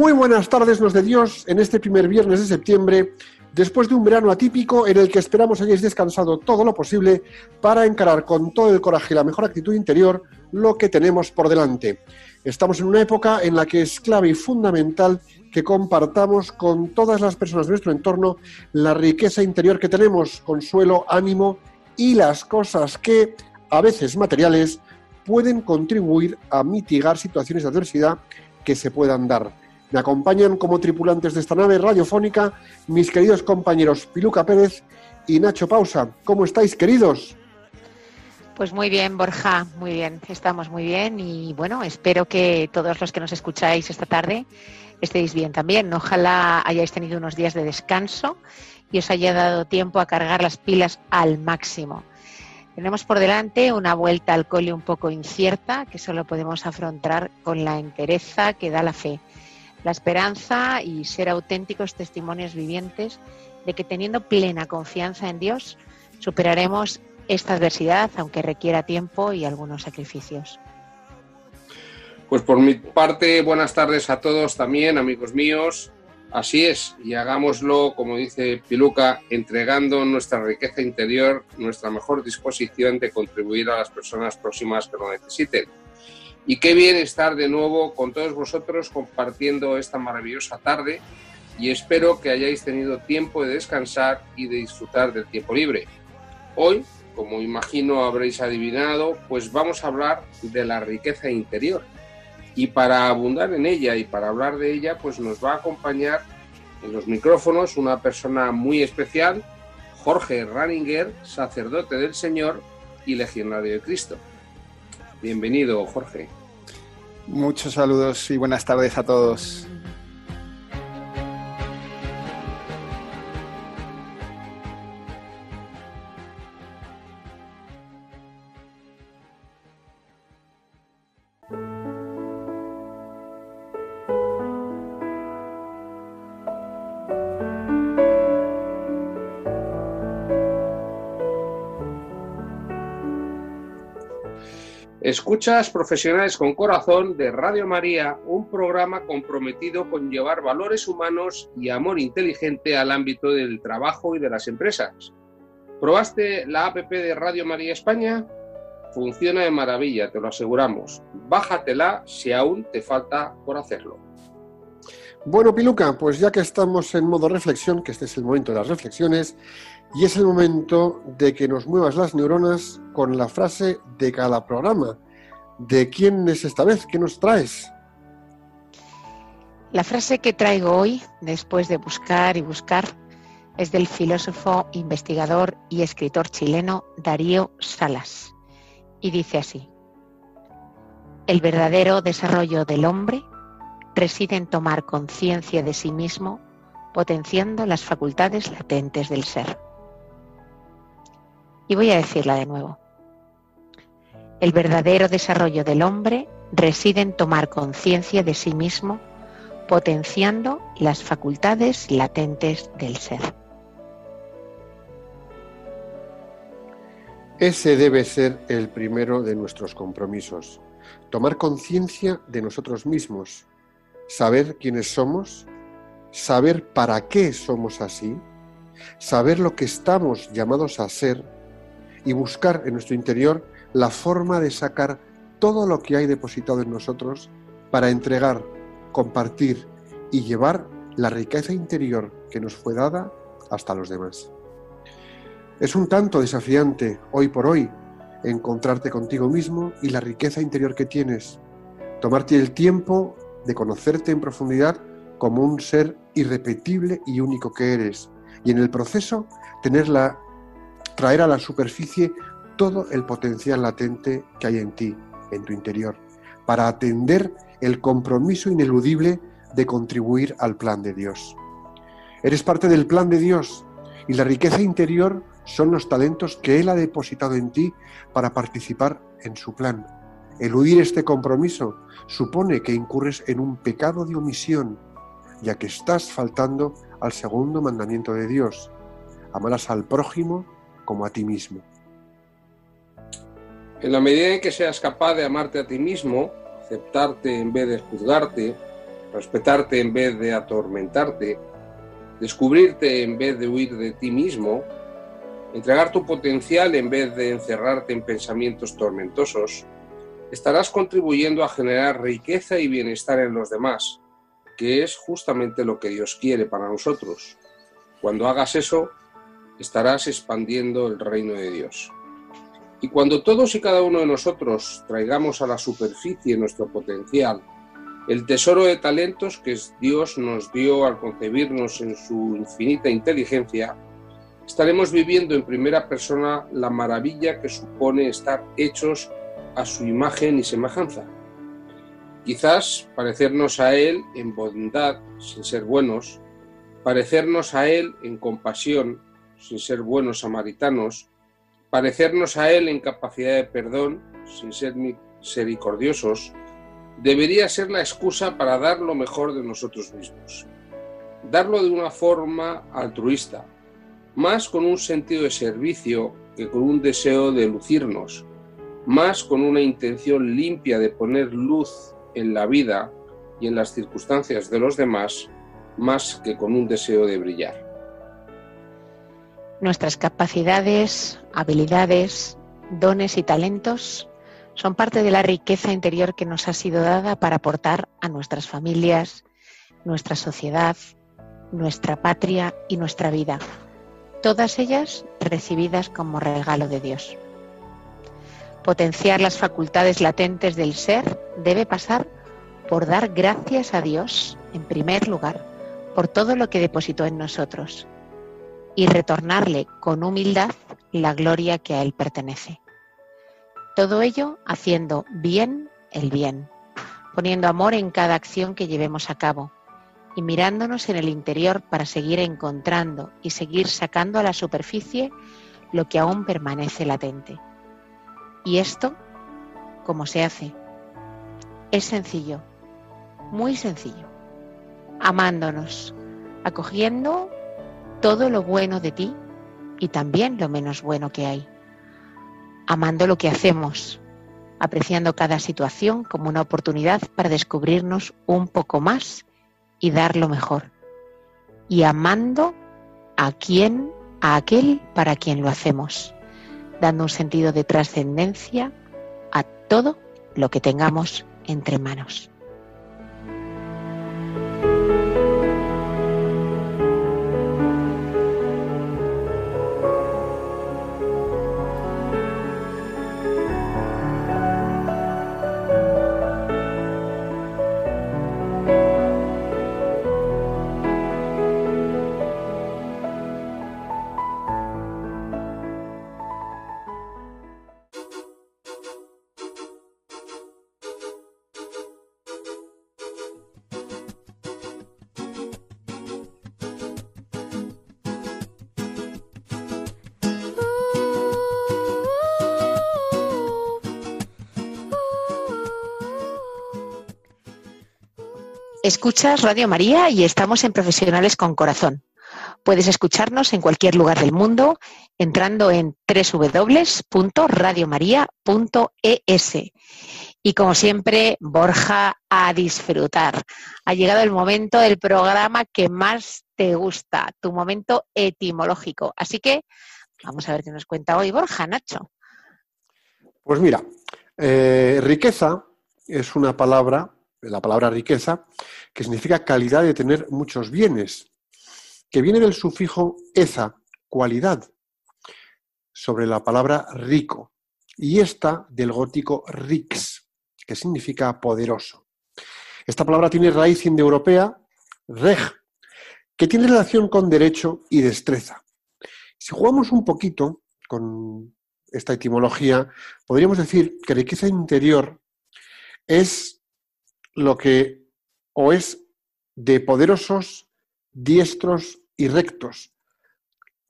Muy buenas tardes, los de Dios, en este primer viernes de septiembre, después de un verano atípico en el que esperamos hayáis descansado todo lo posible para encarar con todo el coraje y la mejor actitud interior lo que tenemos por delante. Estamos en una época en la que es clave y fundamental que compartamos con todas las personas de nuestro entorno la riqueza interior que tenemos, consuelo, ánimo y las cosas que, a veces materiales, pueden contribuir a mitigar situaciones de adversidad que se puedan dar. Me acompañan como tripulantes de esta nave radiofónica mis queridos compañeros Piluca Pérez y Nacho Pausa. ¿Cómo estáis, queridos? Pues muy bien, Borja, muy bien, estamos muy bien y bueno, espero que todos los que nos escucháis esta tarde estéis bien también. Ojalá hayáis tenido unos días de descanso y os haya dado tiempo a cargar las pilas al máximo. Tenemos por delante una vuelta al cole un poco incierta que solo podemos afrontar con la entereza que da la fe, la esperanza y ser auténticos testimonios vivientes de que teniendo plena confianza en Dios superaremos esta adversidad, aunque requiera tiempo y algunos sacrificios. Pues por mi parte, buenas tardes a todos también, amigos míos. Así es, y hagámoslo, como dice Piluca, entregando nuestra riqueza interior, nuestra mejor disposición de contribuir a las personas próximas que lo necesiten. Y qué bien estar de nuevo con todos vosotros compartiendo esta maravillosa tarde y espero que hayáis tenido tiempo de descansar y de disfrutar del tiempo libre. Hoy, como imagino habréis adivinado, pues vamos a hablar de la riqueza interior. Y para abundar en ella y para hablar de ella, pues nos va a acompañar en los micrófonos una persona muy especial, Jorge Ranninger, sacerdote del Señor y legionario de Cristo. Bienvenido, Jorge. Muchos saludos y buenas tardes a todos. Escuchas Profesionales con Corazón de Radio María, un programa comprometido con llevar valores humanos y amor inteligente al ámbito del trabajo y de las empresas. ¿Probaste la APP de Radio María España? Funciona de maravilla, te lo aseguramos. Bájatela si aún te falta por hacerlo. Bueno, Piluca, pues ya que estamos en modo reflexión, que este es el momento de las reflexiones, y es el momento de que nos muevas las neuronas con la frase de cada programa. ¿De quién es esta vez? ¿Qué nos traes? La frase que traigo hoy, después de buscar y buscar, es del filósofo, investigador y escritor chileno Darío Salas. Y dice así, el verdadero desarrollo del hombre reside en tomar conciencia de sí mismo, potenciando las facultades latentes del ser. Y voy a decirla de nuevo. El verdadero desarrollo del hombre reside en tomar conciencia de sí mismo, potenciando las facultades latentes del ser. Ese debe ser el primero de nuestros compromisos. Tomar conciencia de nosotros mismos, saber quiénes somos, saber para qué somos así, saber lo que estamos llamados a ser y buscar en nuestro interior la forma de sacar todo lo que hay depositado en nosotros para entregar, compartir y llevar la riqueza interior que nos fue dada hasta los demás. Es un tanto desafiante hoy por hoy encontrarte contigo mismo y la riqueza interior que tienes, tomarte el tiempo de conocerte en profundidad como un ser irrepetible y único que eres, y en el proceso tener la traer a la superficie todo el potencial latente que hay en ti, en tu interior para atender el compromiso ineludible de contribuir al plan de Dios. Eres parte del plan de Dios y la riqueza interior son los talentos que Él ha depositado en ti para participar en su plan. Eludir este compromiso supone que incurres en un pecado de omisión, ya que estás faltando al segundo mandamiento de Dios. Amarás al prójimo como a ti mismo. En la medida en que seas capaz de amarte a ti mismo, aceptarte en vez de juzgarte, respetarte en vez de atormentarte, descubrirte en vez de huir de ti mismo, entregar tu potencial en vez de encerrarte en pensamientos tormentosos, estarás contribuyendo a generar riqueza y bienestar en los demás, que es justamente lo que Dios quiere para nosotros. Cuando hagas eso, estarás expandiendo el reino de Dios. Y cuando todos y cada uno de nosotros traigamos a la superficie nuestro potencial, el tesoro de talentos que Dios nos dio al concebirnos en su infinita inteligencia, estaremos viviendo en primera persona la maravilla que supone estar hechos a su imagen y semejanza. Quizás parecernos a Él en bondad sin ser buenos, parecernos a Él en compasión sin ser buenos samaritanos, parecernos a Él en capacidad de perdón, sin ser misericordiosos, debería ser la excusa para dar lo mejor de nosotros mismos. Darlo de una forma altruista, más con un sentido de servicio que con un deseo de lucirnos, más con una intención limpia de poner luz en la vida y en las circunstancias de los demás, más que con un deseo de brillar. Nuestras capacidades, habilidades, dones y talentos son parte de la riqueza interior que nos ha sido dada para aportar a nuestras familias, nuestra sociedad, nuestra patria y nuestra vida, todas ellas recibidas como regalo de Dios. Potenciar las facultades latentes del ser debe pasar por dar gracias a Dios, en primer lugar, por todo lo que depositó en nosotros y retornarle con humildad la gloria que a Él pertenece. Todo ello haciendo bien el bien, poniendo amor en cada acción que llevemos a cabo y mirándonos en el interior para seguir encontrando y seguir sacando a la superficie lo que aún permanece latente. Y esto, ¿cómo se hace? Es sencillo, muy sencillo, amándonos, acogiendo todo lo bueno de ti y también lo menos bueno que hay. Amando lo que hacemos, apreciando cada situación como una oportunidad para descubrirnos un poco más y dar lo mejor. Y amando a quien, a aquel para quien lo hacemos, dando un sentido de trascendencia a todo lo que tengamos entre manos. Escuchas Radio María y estamos en Profesionales con Corazón. Puedes escucharnos en cualquier lugar del mundo entrando en www.radiomaria.es. Y como siempre, Borja, a disfrutar. Ha llegado el momento del programa que más te gusta, tu momento etimológico. Así que vamos a ver qué nos cuenta hoy Borja, Nacho. Pues mira, eh, riqueza es una palabra la palabra riqueza, que significa calidad de tener muchos bienes, que viene del sufijo eza, cualidad, sobre la palabra rico, y esta del gótico rix, que significa poderoso. Esta palabra tiene raíz indoeuropea, reg, que tiene relación con derecho y destreza. Si jugamos un poquito con esta etimología, podríamos decir que riqueza interior es lo que o es de poderosos, diestros y rectos.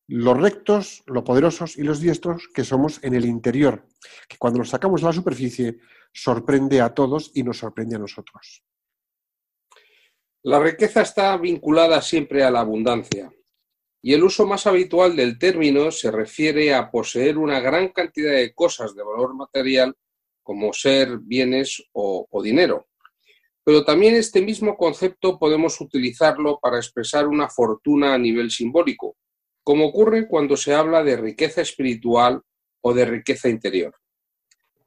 Los rectos, los poderosos y los diestros que somos en el interior, que cuando los sacamos a la superficie sorprende a todos y nos sorprende a nosotros. La riqueza está vinculada siempre a la abundancia y el uso más habitual del término se refiere a poseer una gran cantidad de cosas de valor material como ser bienes o, dinero. Pero también este mismo concepto podemos utilizarlo para expresar una fortuna a nivel simbólico, como ocurre cuando se habla de riqueza espiritual o de riqueza interior.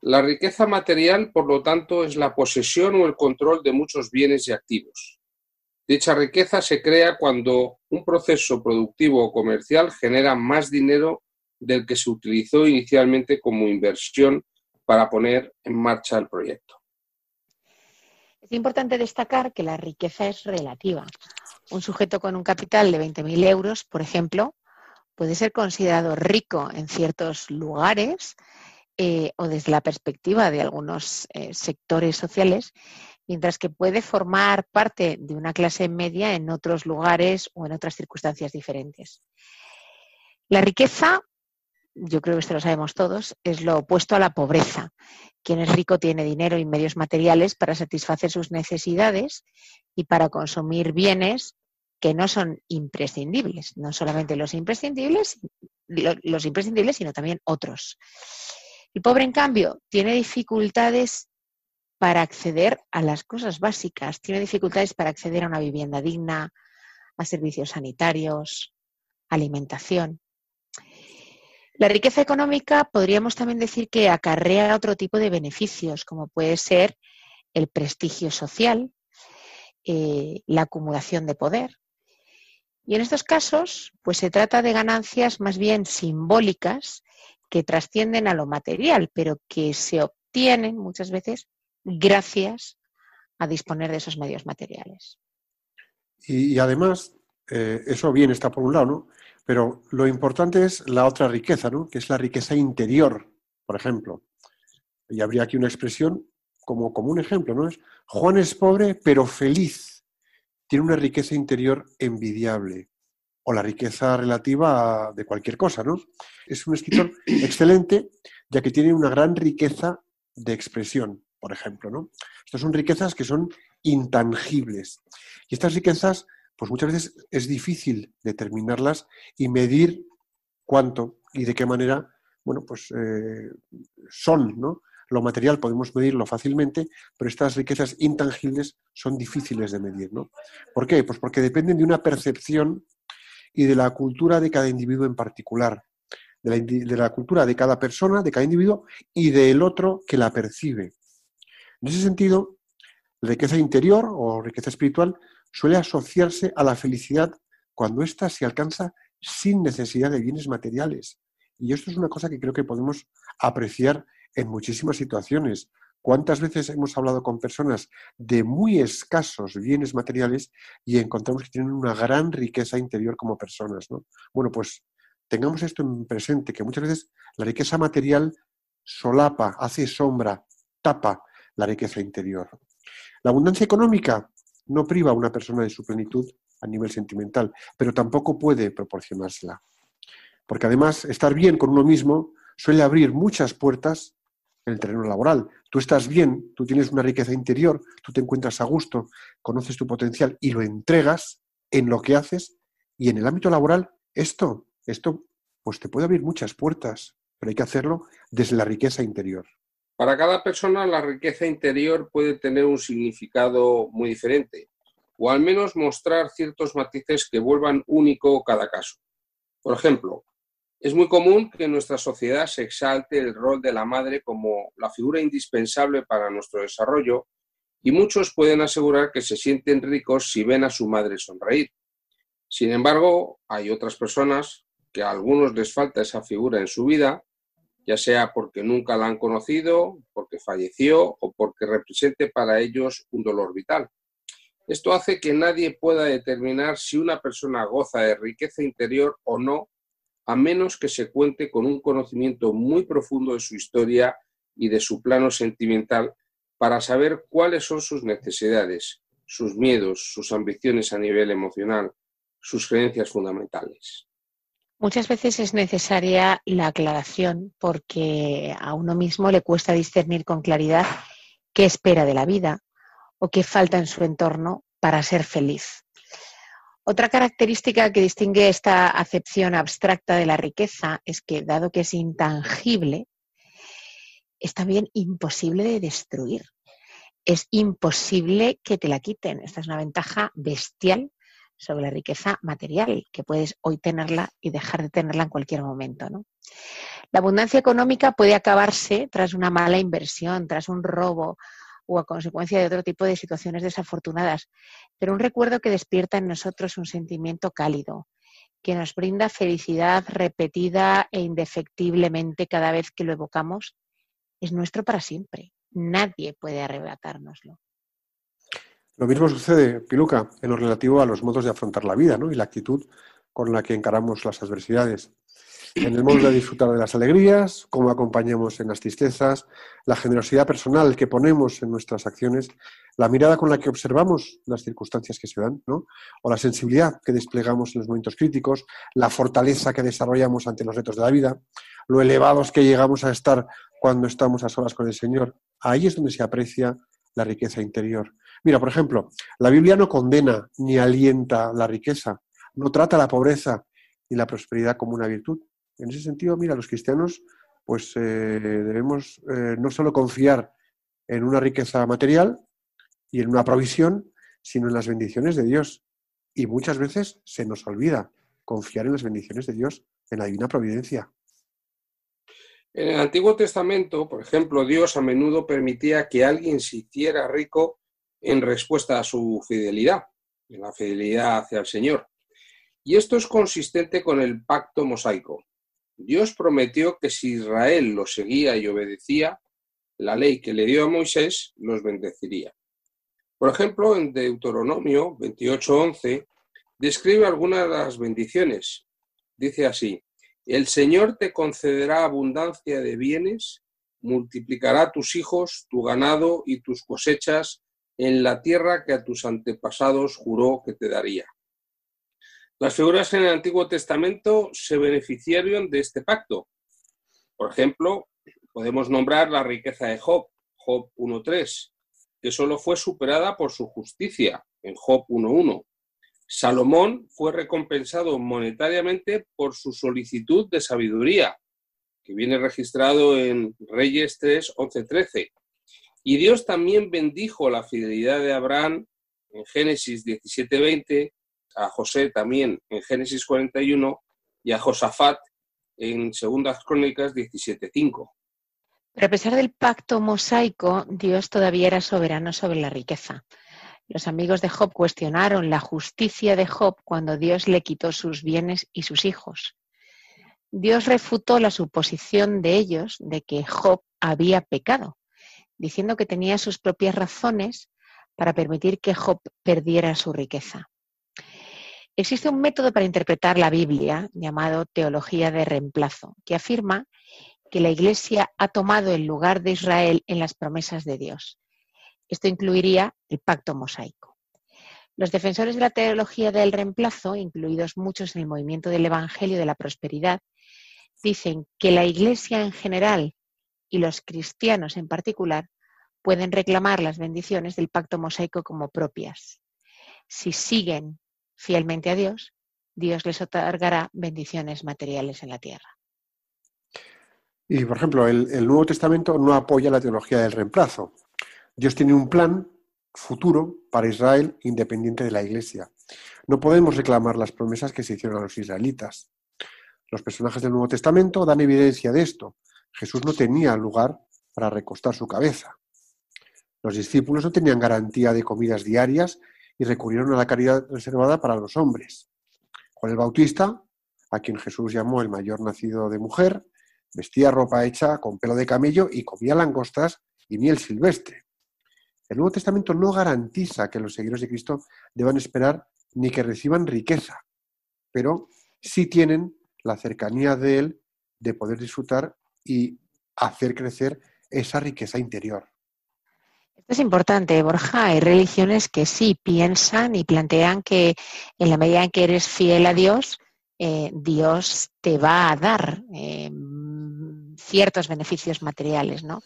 La riqueza material, por lo tanto, es la posesión o el control de muchos bienes y activos. Dicha riqueza se crea cuando un proceso productivo o comercial genera más dinero del que se utilizó inicialmente como inversión para poner en marcha el proyecto. Importante destacar que la riqueza es relativa. Un sujeto con un capital de 20.000 euros, por ejemplo, puede ser considerado rico en ciertos lugares eh, o desde la perspectiva de algunos eh, sectores sociales mientras que puede formar parte de una clase media en otros lugares o en otras circunstancias diferentes. La riqueza, yo creo que esto lo sabemos todos, es lo opuesto a la pobreza. Quien es rico tiene dinero y medios materiales para satisfacer sus necesidades y para consumir bienes que no son imprescindibles, no solamente los imprescindibles, los imprescindibles, sino también otros. El pobre, en cambio, tiene dificultades para acceder a las cosas básicas, tiene dificultades para acceder a una vivienda digna, a servicios sanitarios, alimentación. La riqueza económica podríamos también decir que acarrea otro tipo de beneficios, como puede ser el prestigio social, eh, la acumulación de poder. Y en estos casos, pues se trata de ganancias más bien simbólicas que trascienden a lo material, pero que se obtienen muchas veces gracias a disponer de esos medios materiales. Y, además, eh, eso bien está por un lado, ¿no? Pero lo importante es la otra riqueza, ¿no? Que es la riqueza interior, por ejemplo. Y habría aquí una expresión como, como un ejemplo, ¿no? Es Juan es pobre pero feliz. Tiene una riqueza interior envidiable. O la riqueza relativa de cualquier cosa, ¿no? Es un escritor excelente, ya que tiene una gran riqueza de expresión por ejemplo. ¿no? Estas son riquezas que son intangibles. Y estas riquezas, pues muchas veces es difícil determinarlas y medir cuánto y de qué manera, bueno, pues eh, son, ¿no? Lo material podemos medirlo fácilmente, pero estas riquezas intangibles son difíciles de medir, ¿no? ¿Por qué? Pues porque dependen de una percepción y de la cultura de cada individuo en particular, de la cultura de cada persona, de cada individuo y del otro que la percibe. En ese sentido, riqueza interior o riqueza espiritual suele asociarse a la felicidad cuando ésta se alcanza sin necesidad de bienes materiales. Y esto es una cosa que creo que podemos apreciar en muchísimas situaciones. ¿Cuántas veces hemos hablado con personas de muy escasos bienes materiales y encontramos que tienen una gran riqueza interior como personas? Bueno, pues tengamos esto en presente, que muchas veces la riqueza material solapa, hace sombra, tapa la riqueza interior. La abundancia económica no priva a una persona de su plenitud a nivel sentimental, pero tampoco puede proporcionársela. Porque además, estar bien con uno mismo suele abrir muchas puertas en el terreno laboral. Tú estás bien, tú tienes una riqueza interior, tú te encuentras a gusto, conoces tu potencial y lo entregas en lo que haces y en el ámbito laboral, esto, esto, pues te puede abrir muchas puertas, pero hay que hacerlo desde la riqueza interior. Para cada persona la riqueza interior puede tener un significado muy diferente, o al menos mostrar ciertos matices que vuelvan único cada caso. Por ejemplo, es muy común que en nuestra sociedad se exalte el rol de la madre como la figura indispensable para nuestro desarrollo y muchos pueden asegurar que se sienten ricos si ven a su madre sonreír. Sin embargo, hay otras personas que a algunos les falta esa figura en su vida ya sea porque nunca la han conocido, porque falleció o porque represente para ellos un dolor vital. Esto hace que nadie pueda determinar si una persona goza de riqueza interior o no, a menos que se cuente con un conocimiento muy profundo de su historia y de su plano sentimental para saber cuáles son sus necesidades, sus miedos, sus ambiciones a nivel emocional, sus creencias fundamentales. Muchas veces es necesaria la aclaración porque a uno mismo le cuesta discernir con claridad qué espera de la vida o qué falta en su entorno para ser feliz. Otra característica que distingue esta acepción abstracta de la riqueza es que, dado que es intangible, es también imposible de destruir. Es imposible que te la quiten. Esta es una ventaja bestial sobre la riqueza material, que puedes hoy tenerla y dejar de tenerla en cualquier momento. La abundancia económica puede acabarse tras una mala inversión, tras un robo o a consecuencia de otro tipo de situaciones desafortunadas, pero un recuerdo que despierta en nosotros un sentimiento cálido, que nos brinda felicidad repetida e indefectiblemente cada vez que lo evocamos, es nuestro para siempre. Nadie puede arrebatárnoslo. Lo mismo sucede, Piluca, en lo relativo a los modos de afrontar la vida ¿no? y la actitud con la que encaramos las adversidades. En el modo de disfrutar de las alegrías, cómo acompañamos en las tristezas, la generosidad personal que ponemos en nuestras acciones, la mirada con la que observamos las circunstancias que se dan, ¿no? o la sensibilidad que desplegamos en los momentos críticos, la fortaleza que desarrollamos ante los retos de la vida, lo elevados que llegamos a estar cuando estamos a solas con el Señor. Ahí es donde se aprecia la riqueza interior. Mira, por ejemplo, la Biblia no condena ni alienta la riqueza, no trata la pobreza y la prosperidad como una virtud. En ese sentido, mira, los cristianos pues eh, debemos eh, no solo confiar en una riqueza material y en una provisión, sino en las bendiciones de Dios. Y muchas veces se nos olvida confiar en las bendiciones de Dios, en la divina providencia. En el Antiguo Testamento, por ejemplo, Dios a menudo permitía que alguien se hiciera rico en respuesta a su fidelidad, en la fidelidad hacia el Señor. Y esto es consistente con el pacto mosaico. Dios prometió que si Israel lo seguía y obedecía, la ley que le dio a Moisés los bendeciría. Por ejemplo, en Deuteronomio 28:11 describe algunas de las bendiciones. Dice así, el Señor te concederá abundancia de bienes, multiplicará tus hijos, tu ganado y tus cosechas en la tierra que a tus antepasados juró que te daría. Las figuras en el Antiguo Testamento se beneficiaron de este pacto. Por ejemplo, podemos nombrar la riqueza de Job, Job 1.3, que solo fue superada por su justicia, en Job 1.1. Salomón fue recompensado monetariamente por su solicitud de sabiduría, que viene registrado en Reyes 3, 11, 13. Y Dios también bendijo la fidelidad de Abraham en Génesis 17, 20, a José también en Génesis 41 y a Josafat en Segundas Crónicas 17, 5. Pero a pesar del pacto mosaico, Dios todavía era soberano sobre la riqueza. Los amigos de Job cuestionaron la justicia de Job cuando Dios le quitó sus bienes y sus hijos. Dios refutó la suposición de ellos de que Job había pecado, diciendo que tenía sus propias razones para permitir que Job perdiera su riqueza. Existe un método para interpretar la Biblia llamado teología de reemplazo, que afirma que la Iglesia ha tomado el lugar de Israel en las promesas de Dios esto incluiría el pacto mosaico. Los defensores de la teología del reemplazo, incluidos muchos en el movimiento del Evangelio de la Prosperidad, dicen que la Iglesia en general y los cristianos en particular pueden reclamar las bendiciones del pacto mosaico como propias. Si siguen fielmente a Dios, Dios les otorgará bendiciones materiales en la tierra. Y, por ejemplo, el, el Nuevo Testamento no apoya la teología del reemplazo. Dios tiene un plan futuro para Israel independiente de la Iglesia. No podemos reclamar las promesas que se hicieron a los israelitas. Los personajes del Nuevo Testamento dan evidencia de esto. Jesús no tenía lugar para recostar su cabeza. Los discípulos no tenían garantía de comidas diarias y recurrieron a la caridad reservada para los hombres. Juan el Bautista, a quien Jesús llamó el mayor nacido de mujer, vestía ropa hecha con pelo de camello y comía langostas y miel silvestre. El Nuevo Testamento no garantiza que los seguidores de Cristo deban esperar ni que reciban riqueza, pero sí tienen la cercanía de Él de poder disfrutar y hacer crecer esa riqueza interior. Esto es importante, Borja. Hay religiones que sí piensan y plantean que en la medida en que eres fiel a Dios, eh, Dios te va a dar eh, ciertos beneficios materiales, ¿no?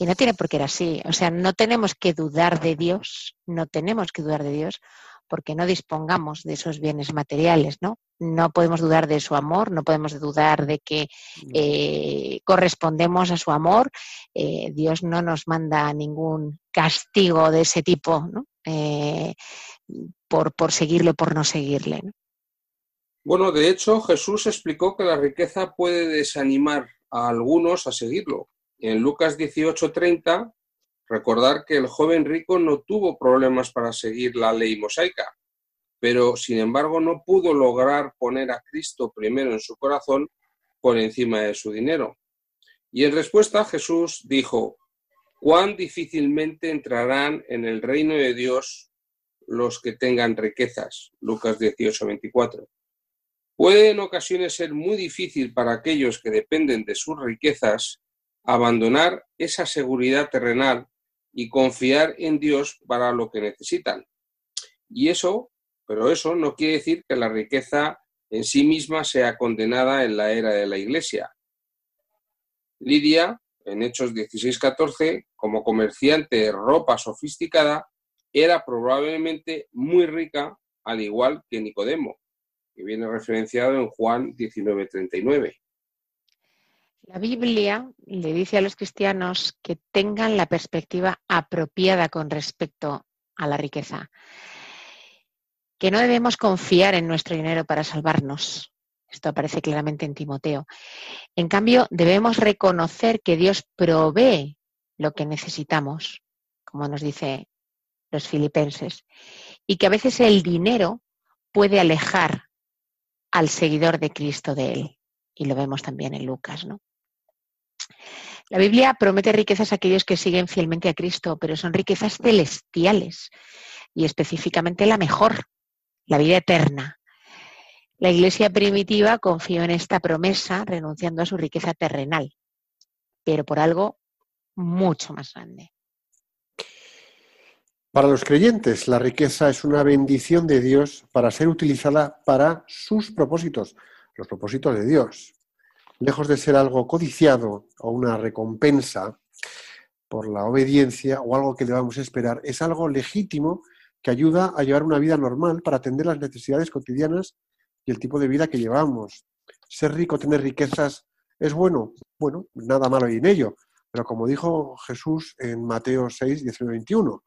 Y no tiene por qué ser así. O sea, no tenemos que dudar de Dios, no tenemos que dudar de Dios porque no dispongamos de esos bienes materiales, ¿no? No podemos dudar de su amor, no podemos dudar de que eh, correspondemos a su amor. Eh, Dios no nos manda ningún castigo de ese tipo, ¿no? Eh, por, por seguirle, por no seguirle. Bueno, de hecho, Jesús explicó que la riqueza puede desanimar a algunos a seguirlo. En Lucas 18:30 Recordar que el joven rico no tuvo problemas para seguir la ley mosaica, pero sin embargo no pudo lograr poner a Cristo primero en su corazón por encima de su dinero. Y en respuesta Jesús dijo, cuán difícilmente entrarán en el reino de Dios los que tengan riquezas. Lucas 18, 24. Puede en ocasiones ser muy difícil para aquellos que dependen de sus riquezas abandonar esa seguridad terrenal y confiar en Dios para lo que necesitan. Y eso, pero eso no quiere decir que la riqueza en sí misma sea condenada en la era de la Iglesia. Lidia, en Hechos 16-14, como comerciante de ropa sofisticada, era probablemente muy rica, al igual que Nicodemo, que viene referenciado en Juan 19:39. La Biblia le dice a los cristianos que tengan la perspectiva apropiada con respecto a la riqueza, que no debemos confiar en nuestro dinero para salvarnos. Esto aparece claramente en Timoteo. En cambio, debemos reconocer que Dios provee lo que necesitamos, como nos dice los filipenses, y que a veces el dinero puede alejar al seguidor de Cristo de él. Y lo vemos también en Lucas, ¿no? La Biblia promete riquezas a aquellos que siguen fielmente a Cristo, pero son riquezas celestiales y específicamente la mejor, la vida eterna. La iglesia primitiva confió en esta promesa renunciando a su riqueza terrenal, pero por algo mucho más grande. Para los creyentes, la riqueza es una bendición de Dios para ser utilizada para sus propósitos, los propósitos de Dios lejos de ser algo codiciado o una recompensa por la obediencia o algo que debamos esperar, es algo legítimo que ayuda a llevar una vida normal para atender las necesidades cotidianas y el tipo de vida que llevamos. Ser rico, tener riquezas, es bueno. Bueno, nada malo hay en ello. Pero como dijo Jesús en Mateo 6, 19, 21,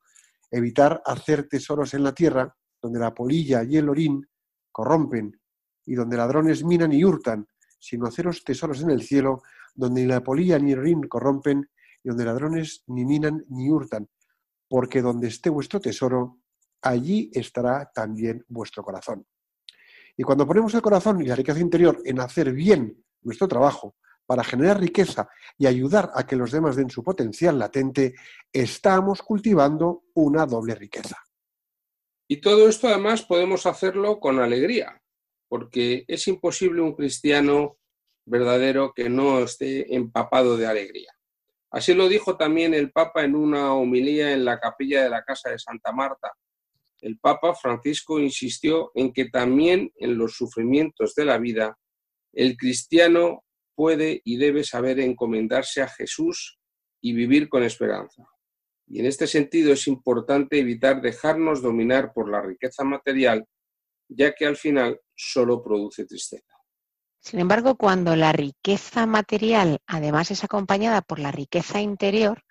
evitar hacer tesoros en la tierra donde la polilla y el orín corrompen y donde ladrones minan y hurtan sino haceros tesoros en el cielo, donde ni la polilla ni el rin corrompen, y donde ladrones ni minan ni hurtan, porque donde esté vuestro tesoro, allí estará también vuestro corazón. Y cuando ponemos el corazón y la riqueza interior en hacer bien nuestro trabajo, para generar riqueza y ayudar a que los demás den su potencial latente, estamos cultivando una doble riqueza. Y todo esto además podemos hacerlo con alegría, porque es imposible un cristiano verdadero que no esté empapado de alegría. Así lo dijo también el Papa en una homilía en la capilla de la Casa de Santa Marta. El Papa Francisco insistió en que también en los sufrimientos de la vida el cristiano puede y debe saber encomendarse a Jesús y vivir con esperanza. Y en este sentido es importante evitar dejarnos dominar por la riqueza material ya que al final solo produce tristeza. Sin embargo, cuando la riqueza material además es acompañada por la riqueza interior,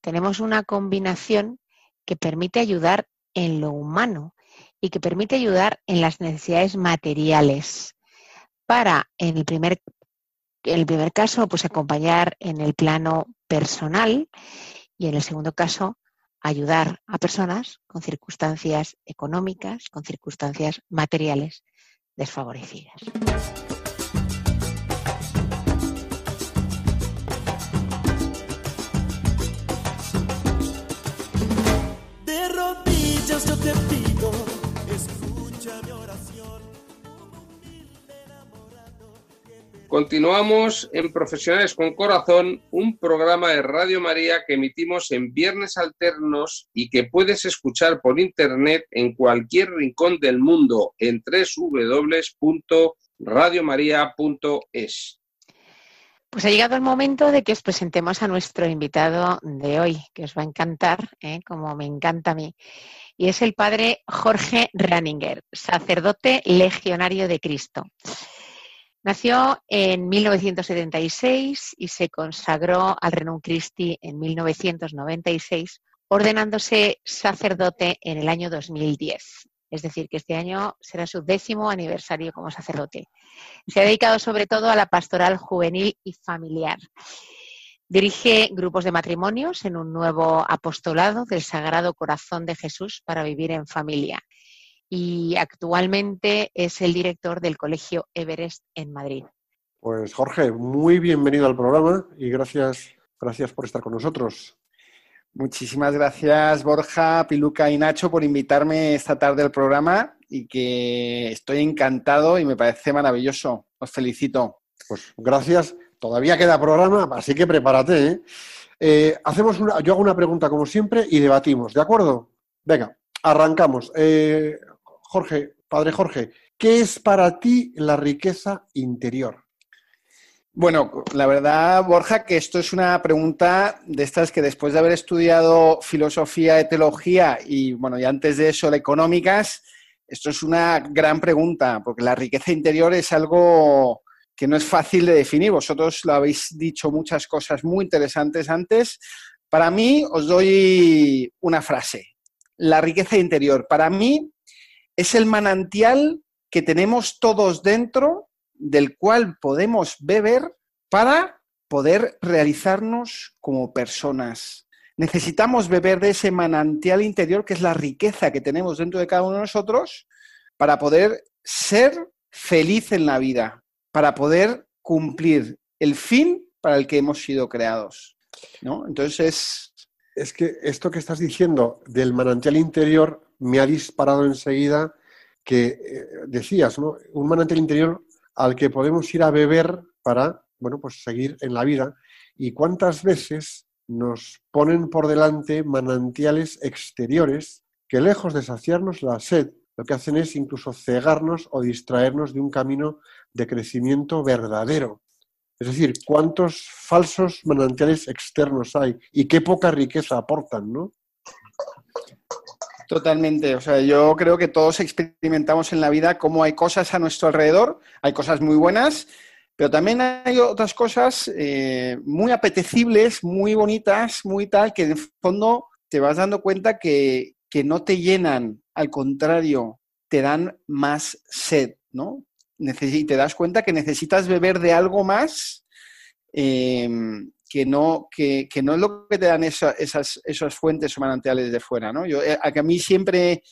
tenemos una combinación que permite ayudar en lo humano y que permite ayudar en las necesidades materiales para, en el primer, en el primer caso, pues acompañar en el plano personal y en el segundo caso, ayudar a personas con circunstancias económicas, con circunstancias materiales desfavorecidas. Continuamos en Profesionales con Corazón, un programa de Radio María que emitimos en viernes alternos y que puedes escuchar por internet en cualquier rincón del mundo en www.radiomaria.es. Pues ha llegado el momento de que os presentemos a nuestro invitado de hoy, que os va a encantar, ¿eh? como me encanta a mí. Y es el padre Jorge Raninger, sacerdote legionario de Cristo. Nació en 1976 y se consagró al Renum Christi en 1996, ordenándose sacerdote en el año 2010. Es decir, que este año será su décimo aniversario como sacerdote. Se ha dedicado sobre todo a la pastoral juvenil y familiar. Dirige grupos de matrimonios en un nuevo apostolado del Sagrado Corazón de Jesús para vivir en familia y actualmente es el director del Colegio Everest en Madrid. Pues Jorge, muy bienvenido al programa y gracias, gracias por estar con nosotros. Muchísimas gracias Borja, Piluca y Nacho por invitarme esta tarde al programa y que estoy encantado y me parece maravilloso. Os felicito. Pues gracias. Todavía queda programa, así que prepárate. ¿eh? Eh, hacemos una, yo hago una pregunta como siempre y debatimos, ¿de acuerdo? Venga, arrancamos. Eh, Jorge, padre Jorge, ¿qué es para ti la riqueza interior? Bueno, la verdad, Borja, que esto es una pregunta de estas que después de haber estudiado filosofía teología y, bueno, y antes de eso, económicas, esto es una gran pregunta, porque la riqueza interior es algo que no es fácil de definir. Vosotros lo habéis dicho muchas cosas muy interesantes antes. Para mí, os doy una frase. La riqueza interior. Para mí, es el manantial que tenemos todos dentro, del cual podemos beber para poder realizarnos como personas. Necesitamos beber de ese manantial interior que es la riqueza que tenemos dentro de cada uno de nosotros para poder ser feliz en la vida, para poder cumplir el fin para el que hemos sido creados. ¿no? Entonces es que esto que estás diciendo del manantial interior me ha disparado enseguida que eh, decías, ¿no? Un manantial interior al que podemos ir a beber para, bueno, pues seguir en la vida. Y cuántas veces nos ponen por delante manantiales exteriores que lejos de saciarnos la sed, lo que hacen es incluso cegarnos o distraernos de un camino de crecimiento verdadero. Es decir, cuántos falsos manantiales externos hay y qué poca riqueza aportan, ¿no? Totalmente. O sea, yo creo que todos experimentamos en la vida cómo hay cosas a nuestro alrededor, hay cosas muy buenas, pero también hay otras cosas eh, muy apetecibles, muy bonitas, muy tal, que en el fondo te vas dando cuenta que, que no te llenan, al contrario, te dan más sed, ¿no? y te das cuenta que necesitas beber de algo más em, que, no, que, no es lo que te dan esas, esas fuentes o manantiales de fuera. ¿no? Yo, eh, a, mí siempre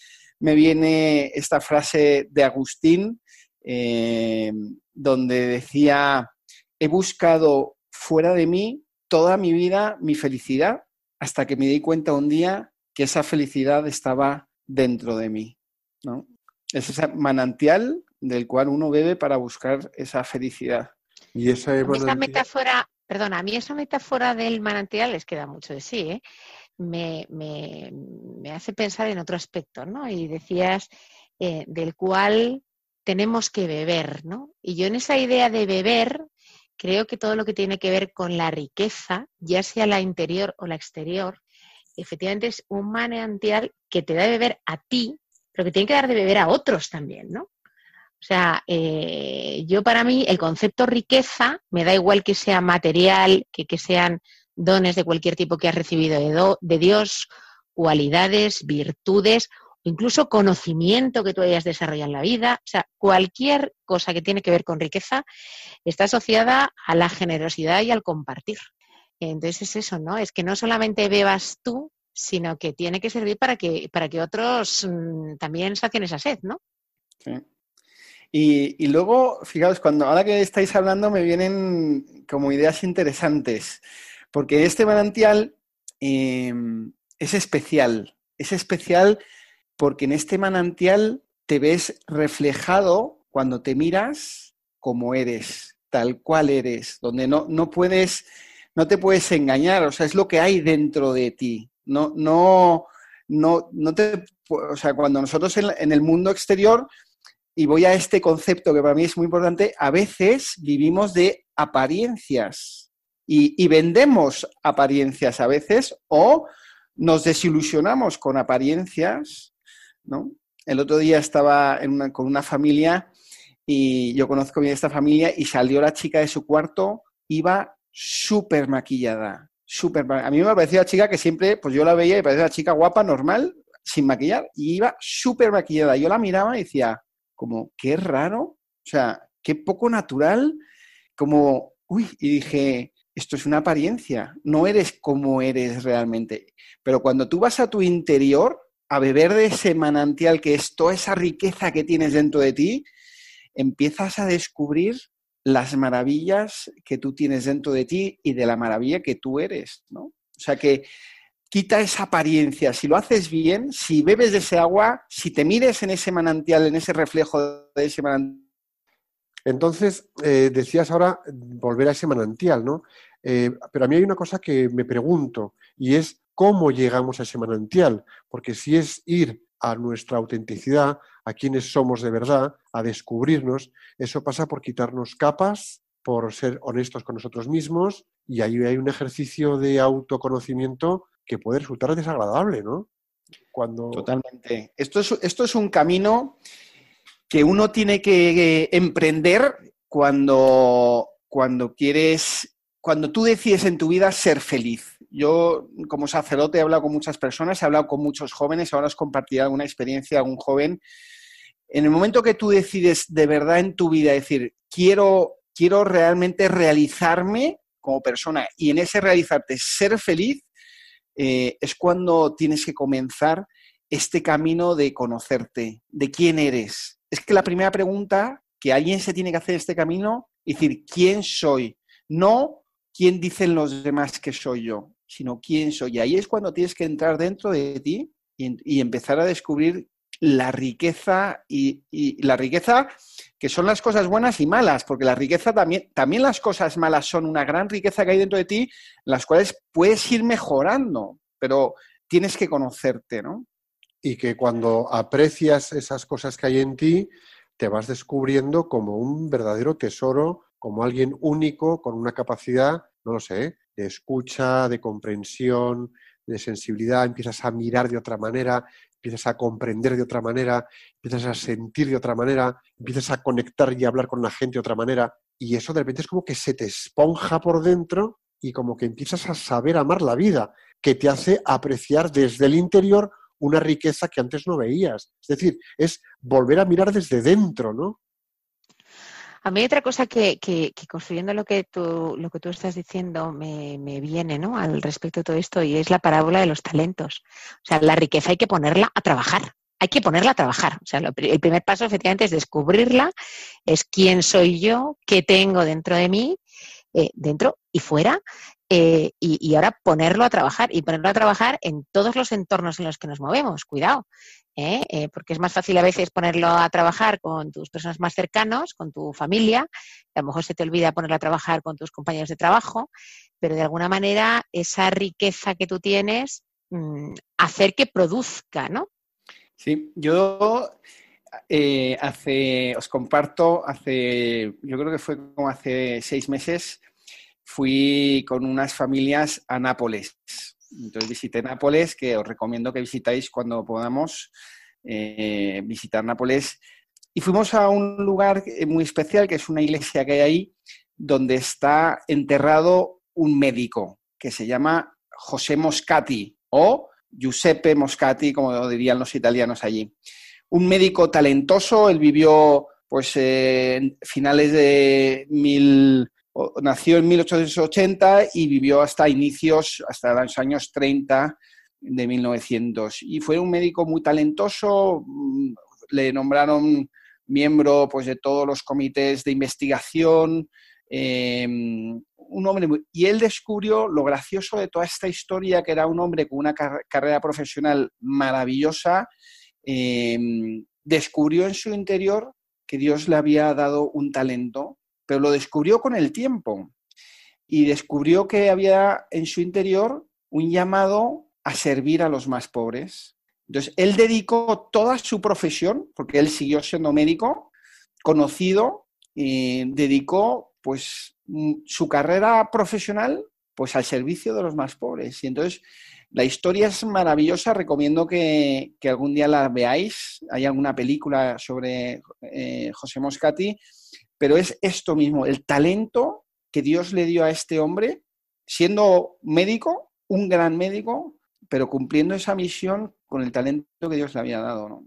me viene esta frase de Agustín, em, donde decía, he buscado fuera de mí toda mi vida mi felicidad hasta que me di cuenta un día que esa felicidad estaba dentro de mí. ¿no? Es ese manantial del cual uno bebe para buscar esa felicidad. Y esa, metáfora, perdona, a mí esa metáfora del manantial les queda mucho de sí, ¿eh? me, hace pensar en otro aspecto, ¿no? Y decías eh, del cual tenemos que beber, ¿no? Y yo en esa idea de beber creo que todo lo que tiene que ver con la riqueza, ya sea la interior o la exterior, efectivamente es un manantial que te da de beber a ti, pero que tiene que dar de beber a otros también, ¿no? O sea, eh, yo para mí el concepto riqueza me da igual que sea material, que, que sean dones de cualquier tipo que has recibido de, Dios, cualidades, virtudes, incluso conocimiento que tú hayas desarrollado en la vida. O sea, cualquier cosa que tiene que ver con riqueza está asociada a la generosidad y al compartir. Entonces es eso, ¿no? Es que no solamente bebas tú, sino que tiene que servir para que, para que otros mm, también saquen esa sed, ¿no? Sí. Y, luego, fijaos, cuando ahora que estáis hablando me vienen como ideas interesantes, porque este manantial em, es especial, es especial porque en este manantial te ves reflejado cuando te miras como eres, tal cual eres, donde no, no puedes, no te puedes engañar, o sea, es lo que hay dentro de ti. No, no, no, no te, o sea, cuando nosotros en, el mundo exterior, y voy a este concepto que para mí es muy importante, a veces vivimos de apariencias y, vendemos apariencias a veces o nos desilusionamos con apariencias, ¿no? El otro día estaba con una familia y yo conozco bien esta familia y salió la chica de su cuarto, iba súper maquillada, súper A mí me parecía la chica que siempre, pues yo la veía y parecía una chica guapa, normal, sin maquillar, y iba súper maquillada. Yo la miraba y decía, como, qué raro, o sea, qué poco natural, como, uy, y dije, esto es una apariencia, no eres como eres realmente. Pero cuando tú vas a tu interior a beber de ese manantial que es toda esa riqueza que tienes dentro de ti, empiezas a descubrir las maravillas que tú tienes dentro de ti y de la maravilla que tú eres, ¿no? O sea que quita esa apariencia. Si lo haces bien, si bebes de ese agua, si te mires en ese manantial, en ese reflejo de ese manantial. Entonces, eh, decías ahora volver a ese manantial, ¿no? Eh, pero a mí hay una cosa que me pregunto y es cómo llegamos a ese manantial, porque si es ir a nuestra autenticidad, a quienes somos de verdad, a descubrirnos. Eso pasa por quitarnos capas, por ser honestos con nosotros mismos y ahí hay un ejercicio de autoconocimiento que puede resultar desagradable, ¿no? Cuando... Totalmente. Esto es, esto es un camino que uno tiene que emprender cuando, cuando quieres, cuando tú decides en tu vida ser feliz. Yo, como sacerdote, he hablado con muchas personas, he hablado con muchos jóvenes, ahora os compartiré alguna experiencia de algún joven. En el momento que tú decides de verdad en tu vida decir, quiero, quiero realmente realizarme como persona y en ese realizarte ser feliz, eh, es cuando tienes que comenzar este camino de conocerte, de quién eres. Es que la primera pregunta que alguien se tiene que hacer este camino es decir, ¿quién soy? No quién dicen los demás que soy yo sino quién soy. Y ahí es cuando tienes que entrar dentro de ti y, empezar a descubrir la riqueza y, la riqueza que son las cosas buenas y malas, porque la riqueza también, también las cosas malas son una gran riqueza que hay dentro de ti, las cuales puedes ir mejorando, pero tienes que conocerte, ¿no? Y que cuando aprecias esas cosas que hay en ti, te vas descubriendo como un verdadero tesoro, como alguien único, con una capacidad, no lo sé, de escucha, de comprensión, de sensibilidad, empiezas a mirar de otra manera, empiezas a comprender de otra manera, empiezas a sentir de otra manera, empiezas a conectar y hablar con la gente de otra manera. Y eso de repente es como que se te esponja por dentro y como que empiezas a saber amar la vida, que te hace apreciar desde el interior una riqueza que antes no veías. Es decir, es volver a mirar desde dentro, ¿no? A mí otra cosa que, construyendo lo que tú, lo que tú estás diciendo me, viene ¿no? al respecto de todo esto y es la parábola de los talentos. O sea, la riqueza hay que ponerla a trabajar. Hay que ponerla a trabajar. O sea, el primer paso efectivamente es descubrirla, es quién soy yo, qué tengo dentro de mí, eh, dentro y fuera, eh, y, ahora ponerlo a trabajar y ponerlo a trabajar en todos los entornos en los que nos movemos. Cuidado, ¿eh? Porque es más fácil a veces ponerlo a trabajar con tus personas más cercanos, con tu familia, a lo mejor se te olvida ponerlo a trabajar con tus compañeros de trabajo, pero de alguna manera esa riqueza que tú tienes, mm, hacer que produzca, ¿no? Sí, yo eh, hace, os comparto, hace, yo creo que fue como hace seis meses, fui con unas familias a Nápoles entonces visité Nápoles, que os recomiendo que visitáis cuando podamos eh, visitar Nápoles. Y fuimos a un lugar muy especial, que es una iglesia que hay ahí, donde está enterrado un médico que se llama José Moscati o Giuseppe Moscati, como dirían los italianos allí. Un médico talentoso, él vivió pues en finales de mil, nació en 1880 y vivió hasta inicios, hasta los años 30 de 1900. Y fue un médico muy talentoso, mm, le nombraron miembro pues, de todos los comités de investigación, em, un hombre y él descubrió lo gracioso de toda esta historia, que era un hombre con una carrera profesional maravillosa, em, descubrió en su interior que Dios le había dado un talento pero lo descubrió con el tiempo y descubrió que había en su interior un llamado a servir a los más pobres. Entonces, él dedicó toda su profesión, porque él siguió siendo médico, conocido, y dedicó pues mm, su carrera profesional pues al servicio de los más pobres. Y entonces la historia es maravillosa, recomiendo que, algún día la veáis. Hay alguna película sobre eh, José Moscati, pero es esto mismo, el talento que Dios le dio a este hombre, siendo médico, un gran médico, pero cumpliendo esa misión con el talento que Dios le había dado. ¿no?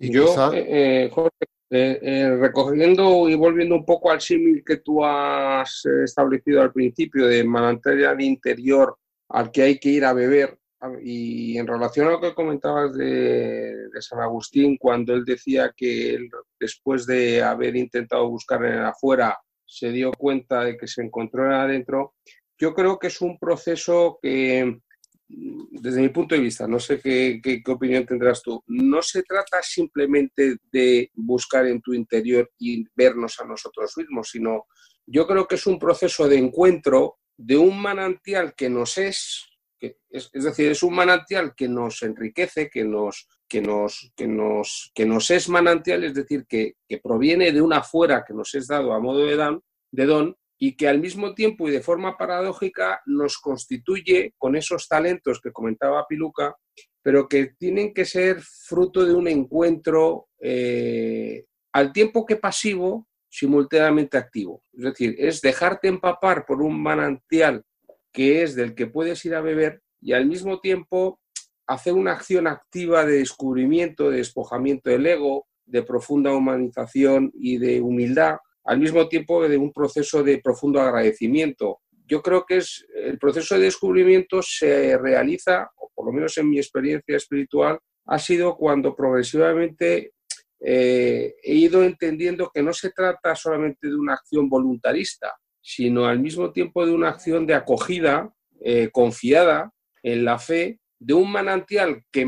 Y yo, eh, eh, Jorge, eh, recogiendo y volviendo un poco al símil que tú has establecido al principio de manantial interior al que hay que ir a beber, y en relación a lo que comentabas de, San Agustín, cuando él decía que después de haber intentado buscar en el afuera, se dio cuenta de que se encontró en adentro, yo creo que es un proceso que desde mi punto de vista, no sé qué, opinión tendrás tú, no se trata simplemente de buscar en tu interior y vernos a nosotros mismos, sino yo creo que es un proceso de encuentro de un manantial que nos es, es, decir, es un manantial que nos enriquece, que nos, que nos, que nos, que nos es manantial, es decir, que, que proviene de una fuera que nos es dado a modo de, dan, de don y que al mismo tiempo y de forma paradójica nos constituye con esos talentos que comentaba Piluca, pero que tienen que ser fruto de un encuentro eh, al tiempo que pasivo, simultáneamente activo. Es decir, es dejarte empapar por un manantial que es del que puedes ir a beber y al mismo tiempo hacer una acción activa de descubrimiento, de despojamiento del ego, de profunda humanización y de humildad al mismo tiempo de un proceso de profundo agradecimiento. Yo creo que es el proceso de descubrimiento se realiza, o por lo menos en mi experiencia espiritual, ha sido cuando progresivamente eh, he ido entendiendo que no se trata solamente de una acción voluntarista, sino al mismo tiempo de una acción de acogida, eh, confiada en la fe de un manantial que,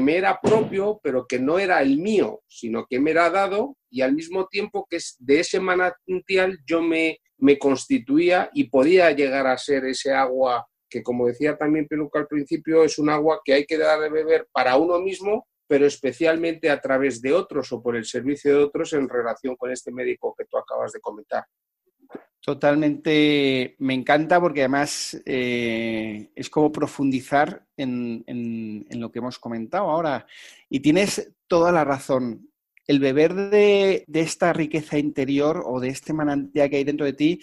me era propio, pero que no era el mío, sino que me era dado y al mismo tiempo que de ese manantial yo me, me constituía y podía llegar a ser ese agua que, como decía también Peluca al principio, es un agua que hay que dar de beber para uno mismo, pero especialmente a través de otros o por el servicio de otros en relación con este médico que tú acabas de comentar. Totalmente, me encanta porque además eh, es como profundizar en, lo que hemos comentado ahora. Y tienes toda la razón. El beber de, esta riqueza interior o de este manantial que hay dentro de ti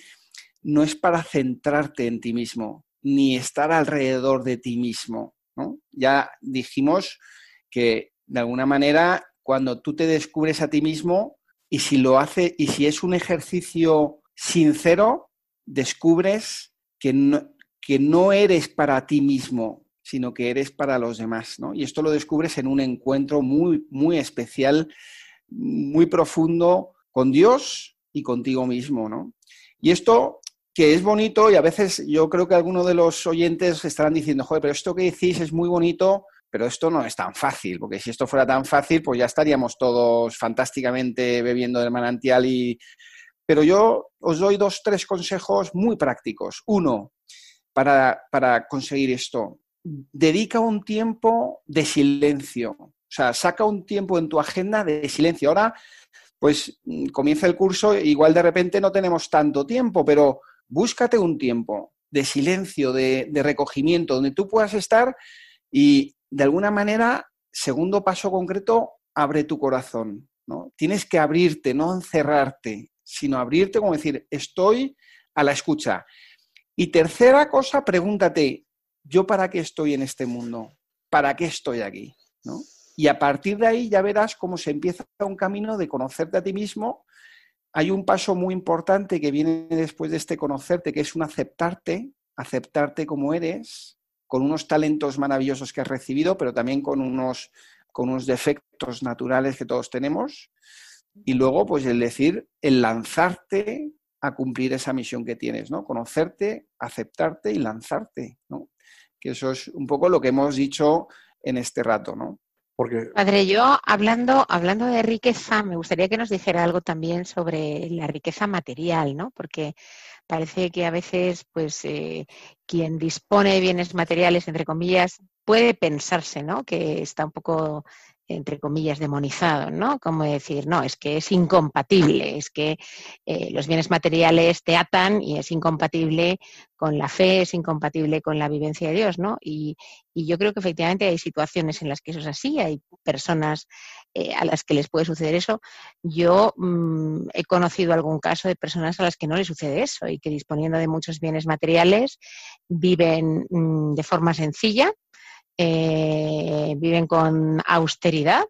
no es para centrarte en ti mismo, ni estar alrededor de ti mismo. Ya dijimos que de alguna manera cuando tú te descubres a ti mismo y si lo hace y si es un ejercicio sincero, descubres que no, que no eres para ti mismo, sino que eres para los demás, ¿no? Y esto lo descubres en un encuentro muy, muy especial, muy profundo con Dios y contigo mismo, ¿no? Y esto que es bonito y a veces yo creo que algunos de los oyentes estarán diciendo, joder, pero esto que decís es muy bonito, pero esto no es tan fácil, porque si esto fuera tan fácil, pues ya estaríamos todos fantásticamente bebiendo del manantial y pero yo os doy dos, tres consejos muy prácticos. Uno, para, conseguir esto, dedica un tiempo de silencio. O sea, saca un tiempo en tu agenda de silencio. Ahora, pues mm, comienza el curso, igual de repente no tenemos tanto tiempo, pero búscate un tiempo de silencio, de, de recogimiento, donde tú puedas estar y de alguna manera, segundo paso concreto, abre tu corazón. ¿no? Tienes que abrirte, no encerrarte sino abrirte como decir, estoy a la escucha. Y tercera cosa, pregúntate, ¿yo para qué estoy en este mundo? ¿Para qué estoy aquí? Y a partir de ahí ya verás cómo se empieza un camino de conocerte a ti mismo. Hay un paso muy importante que viene después de este conocerte, que es un aceptarte, aceptarte como eres, con unos talentos maravillosos que has recibido, pero también con unos, con unos defectos naturales que todos tenemos. Y luego, pues el decir, el lanzarte a cumplir esa misión que tienes, ¿no? Conocerte, aceptarte y lanzarte, ¿no? Que eso es un poco lo que hemos dicho en este rato, ¿no? Padre, yo hablando, hablando de riqueza, me gustaría que nos dijera algo también sobre la riqueza material, ¿no? Porque parece que a veces, pues, eh, quien dispone de bienes materiales, entre comillas, puede pensarse, ¿no? Que está un poco entre comillas, demonizado, ¿no? Como decir, no, es que es incompatible, es que eh, los bienes materiales te atan y es incompatible con la fe, es incompatible con la vivencia de Dios, ¿no? Y, yo creo que efectivamente hay situaciones en las que eso es así, hay personas eh, a las que les puede suceder eso. Yo mmm, he conocido algún caso de personas a las que no les sucede eso y que disponiendo de muchos bienes materiales viven mmm, de forma sencilla, eh, viven con austeridad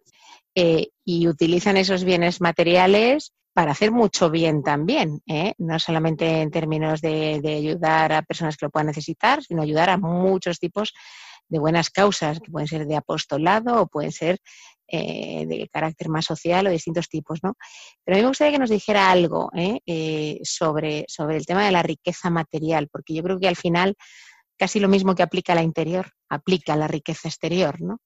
eh, y utilizan esos bienes materiales para hacer mucho bien también, ¿eh? no solamente en términos de, ayudar a personas que lo puedan necesitar, sino ayudar a muchos tipos de buenas causas, que pueden ser de apostolado o pueden ser de carácter más social o distintos tipos. ¿no? Pero a mí me gustaría que nos dijera algo sobre, sobre el tema de la riqueza material, porque yo creo que al final casi lo mismo que aplica a la interior, aplica a la riqueza exterior, ¿no?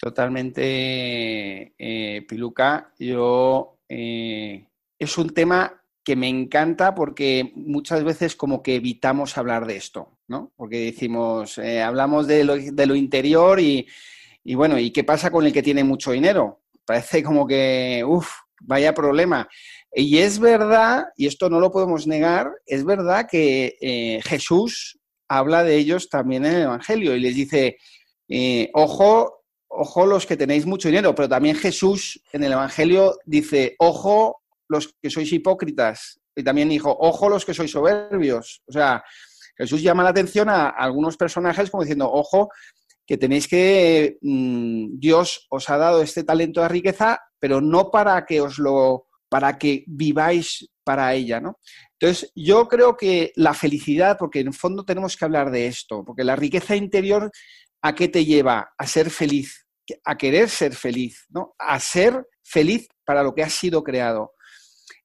Totalmente, eh, Piluca. Yo eh, es un tema que me encanta porque muchas veces como que evitamos hablar de esto, ¿no? Porque decimos, eh, hablamos de lo, de lo interior y, y, bueno, ¿y qué pasa con el que tiene mucho dinero? Parece como que, uff, vaya problema. Y es verdad, y esto no lo podemos negar, es verdad que Jesús habla de ellos también en el Evangelio y les dice, eh, ojo, ojo los que tenéis mucho dinero, pero también Jesús en el Evangelio dice, ojo los que sois hipócritas, y también dijo, ojo los que sois soberbios. O sea, Jesús llama la atención a, algunos personajes como diciendo, ojo, que tenéis que, mmm, Dios os ha dado este talento de riqueza, pero no para que os lo, para que viváis para ella, ¿no? Entonces, yo creo que la felicidad, porque en el fondo tenemos que hablar de esto, porque la riqueza interior, ¿a qué te lleva? A ser feliz, a querer ser feliz, ¿no? A ser feliz para lo que has sido creado.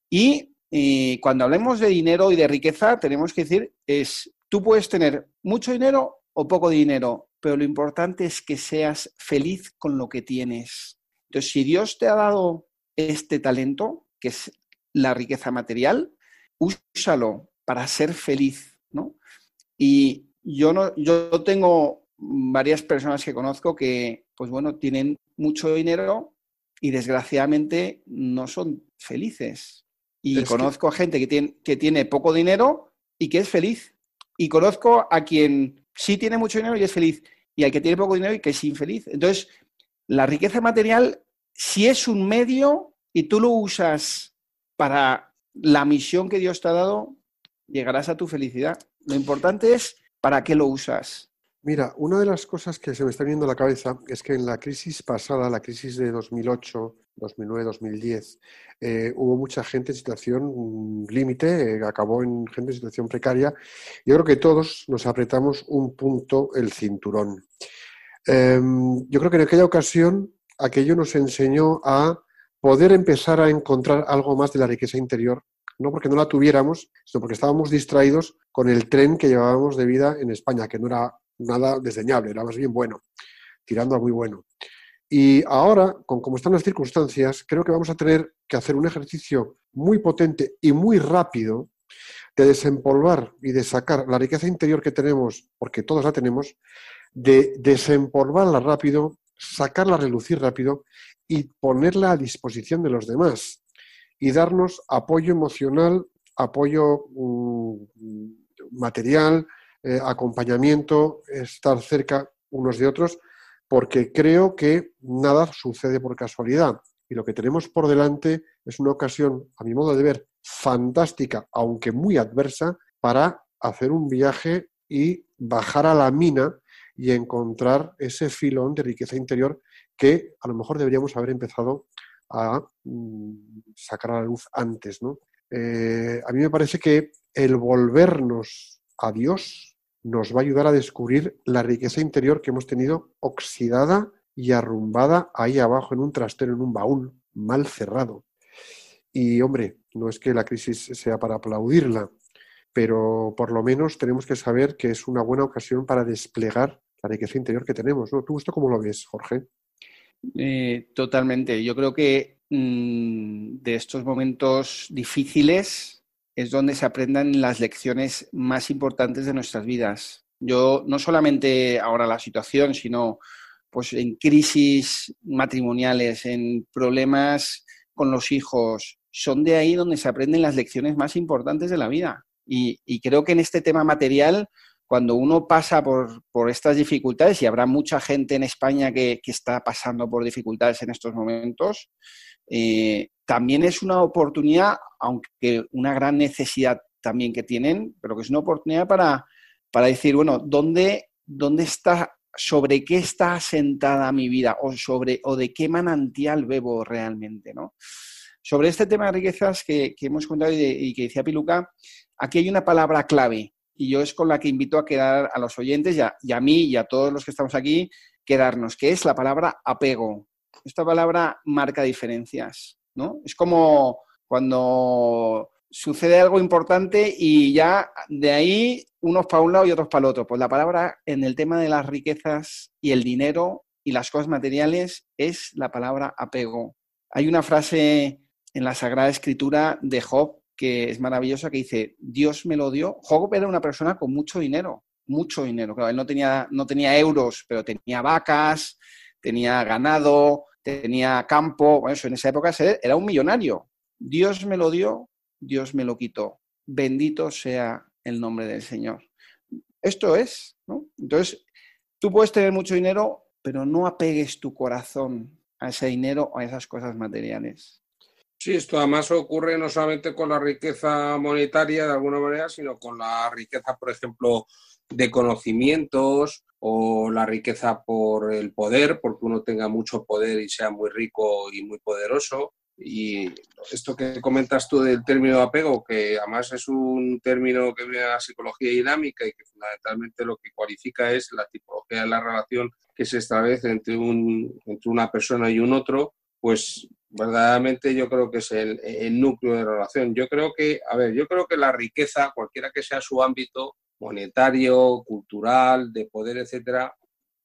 Y eh, cuando hablemos de dinero y de riqueza, tenemos que decir, es, tú puedes tener mucho dinero o poco dinero, pero lo importante es que seas feliz con lo que tienes. Entonces, si Dios te ha dado este talento, que es la riqueza material, úsalo para ser feliz, ¿no? Y yo no, yo tengo varias personas que conozco que, pues bueno, tienen mucho dinero y desgraciadamente no son felices. Y es conozco que... a gente que tiene, que tiene poco dinero y que es feliz. Y conozco a quien sí tiene mucho dinero y es feliz. Y al que tiene poco dinero y que es infeliz. Entonces, la riqueza material, si es un medio y tú lo usas para la misión que Dios te ha dado, llegarás a tu felicidad. Lo importante es para qué lo usas. Mira, una de las cosas que se me está viendo a la cabeza es que en la crisis pasada, la crisis de 2008, 2009, 2010, eh, hubo mucha gente en situación límite, eh, acabó en gente en situación precaria. Yo creo que todos nos apretamos un punto el cinturón. Eh, yo creo que en aquella ocasión aquello nos enseñó a poder empezar a encontrar algo más de la riqueza interior, no porque no la tuviéramos, sino porque estábamos distraídos con el tren que llevábamos de vida en España, que no era nada desdeñable, era más bien bueno, tirando a muy bueno. Y ahora, con cómo están las circunstancias, creo que vamos a tener que hacer un ejercicio muy potente y muy rápido de desempolvar y de sacar la riqueza interior que tenemos, porque todos la tenemos, de desempolvarla rápido, sacarla a relucir rápido y ponerla a disposición de los demás y darnos apoyo emocional, apoyo um, material, eh, acompañamiento, estar cerca unos de otros, porque creo que nada sucede por casualidad. Y lo que tenemos por delante es una ocasión, a mi modo de ver, fantástica, aunque muy adversa, para hacer un viaje y bajar a la mina y encontrar ese filón de riqueza interior que a lo mejor deberíamos haber empezado a mm, sacar a la luz antes. ¿no? Eh, a mí me parece que el volvernos a Dios nos va a ayudar a descubrir la riqueza interior que hemos tenido oxidada y arrumbada ahí abajo en un trastero, en un baúl mal cerrado. Y hombre, no es que la crisis sea para aplaudirla, pero por lo menos tenemos que saber que es una buena ocasión para desplegar la riqueza interior que tenemos. ¿no? ¿Tú esto cómo lo ves, Jorge? Eh, totalmente. Yo creo que mm, de estos momentos difíciles es donde se aprendan las lecciones más importantes de nuestras vidas. Yo no solamente ahora la situación, sino pues en crisis matrimoniales, en problemas con los hijos, son de ahí donde se aprenden las lecciones más importantes de la vida. Y, creo que en este tema material, cuando uno pasa por, estas dificultades, y habrá mucha gente en España que, está pasando por dificultades en estos momentos, eh, también es una oportunidad, aunque una gran necesidad también que tienen, pero que es una oportunidad para, para decir, bueno, ¿dónde, ¿dónde está, sobre qué está asentada mi vida o, sobre, o de qué manantial bebo realmente, ¿no? Sobre este tema de riquezas que, hemos contado y, que decía Piluca, aquí hay una palabra clave y yo es con la que invito a quedar a los oyentes y a, y a mí y a todos los que estamos aquí, quedarnos, que es la palabra apego. Esta palabra marca diferencias, ¿no? Es como cuando sucede algo importante y ya de ahí unos para un lado y otros para el otro. Pues la palabra en el tema de las riquezas y el dinero y las cosas materiales es la palabra apego. Hay una frase en la Sagrada Escritura de Job, que es maravillosa, que dice, Dios me lo dio. Job era una persona con mucho dinero, mucho dinero. Claro, él no tenía, no tenía euros, pero tenía vacas, tenía ganado, tenía campo. Bueno, eso en esa época era un millonario. Dios me lo dio, Dios me lo quitó. Bendito sea el nombre del Señor. Esto es, ¿no? Entonces, tú puedes tener mucho dinero, pero no apegues tu corazón a ese dinero o a esas cosas materiales. Sí, esto además ocurre no solamente con la riqueza monetaria de alguna manera, sino con la riqueza, por ejemplo, de conocimientos o la riqueza por el poder, porque uno tenga mucho poder y sea muy rico y muy poderoso. Y esto que comentas tú del término apego, que además es un término que viene de la psicología dinámica y que fundamentalmente lo que cualifica es la tipología de la relación que se establece entre, un, entre una persona y un otro, pues verdaderamente yo creo que es el, núcleo de relación. Yo creo que, a ver, yo creo que la riqueza, cualquiera que sea su ámbito monetario, cultural, de poder, etcétera,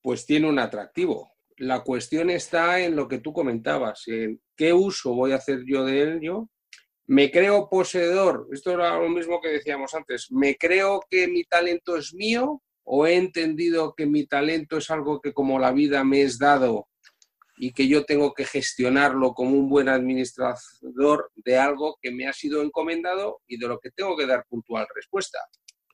pues tiene un atractivo. La cuestión está en lo que tú comentabas, en qué uso voy a hacer yo de ello. Me creo poseedor, esto era lo mismo que decíamos antes, me creo que mi talento es mío o he entendido que mi talento es algo que como la vida me es dado y que yo tengo que gestionarlo como un buen administrador de algo que me ha sido encomendado y de lo que tengo que dar puntual respuesta.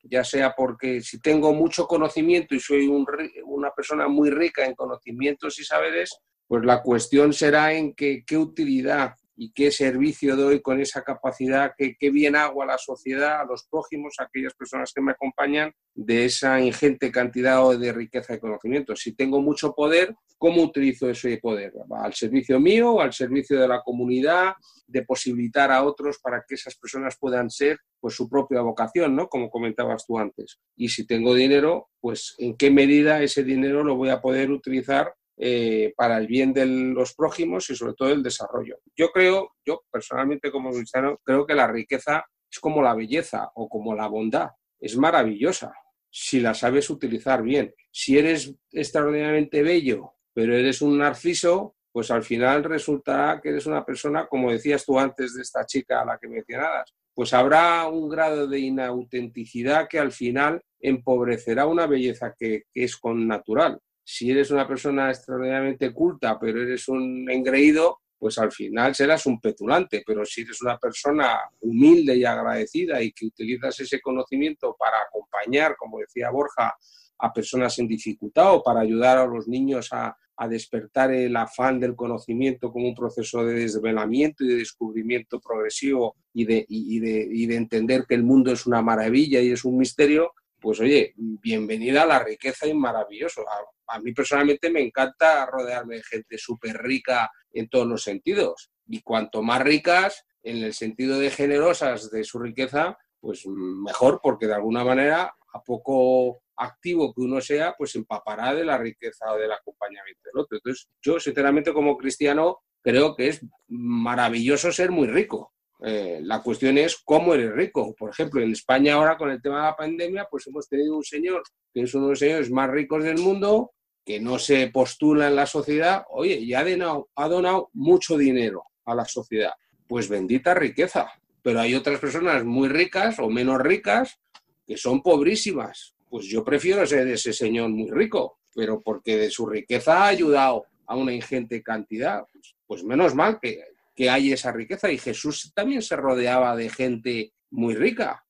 Ya sea porque si tengo mucho conocimiento y soy una persona muy rica en conocimientos y saberes, pues la cuestión será en qué utilidad y qué servicio doy con esa capacidad, qué, bien hago a la sociedad, a los prójimos, a aquellas personas que me acompañan, de esa ingente cantidad de riqueza y conocimiento. Si tengo mucho poder, ¿cómo utilizo ese poder? ¿Al servicio mío al servicio de la comunidad? De posibilitar a otros para que esas personas puedan ser pues su propia vocación, ¿no? Como comentabas tú antes. Y si tengo dinero, pues en qué medida ese dinero lo voy a poder utilizar eh, para el bien de los prójimos y sobre todo el desarrollo. Yo creo, yo personalmente como cristiano, creo que la riqueza es como la belleza o como la bondad, es maravillosa si la sabes utilizar bien. Si eres extraordinariamente bello, pero eres un narciso, pues al final resultará que eres una persona, como decías tú antes de esta chica a la que mencionabas, pues habrá un grado de inautenticidad que al final empobrecerá una belleza que, que es con natural si eres una persona extraordinariamente culta, pero eres un engreído, pues al final serás un petulante, pero si eres una persona humilde y agradecida y que utilizas ese conocimiento para acompañar, como decía Borja, a personas en dificultad o para ayudar a los niños a, despertar el afán del conocimiento como un proceso de desvelamiento y de descubrimiento progresivo y de, y de entender que el mundo es una maravilla y es un misterio, pues oye, bienvenida a la riqueza y maravilloso. A, mí personalmente me encanta rodearme de gente súper rica en todos los sentidos. Y cuanto más ricas, en el sentido de generosas de su riqueza, pues mejor, porque de alguna manera, a poco activo que uno sea, pues empapará de la riqueza o del acompañamiento del otro. Entonces, yo sinceramente como cristiano creo que es maravilloso ser muy rico eh, la cuestión es cómo eres rico. Por ejemplo, en España ahora con el tema de la pandemia, pues hemos tenido un señor que es uno de los señores más ricos del mundo que no se postula en la sociedad, oye, y ha donado, ha donado mucho dinero a la sociedad. Pues bendita riqueza. Pero hay otras personas muy ricas o menos ricas que son pobrísimas. Pues yo prefiero ser ese señor muy rico, pero porque de su riqueza ha ayudado a una ingente cantidad. Pues, pues menos mal que, que hay esa riqueza. Y Jesús también se rodeaba de gente muy rica,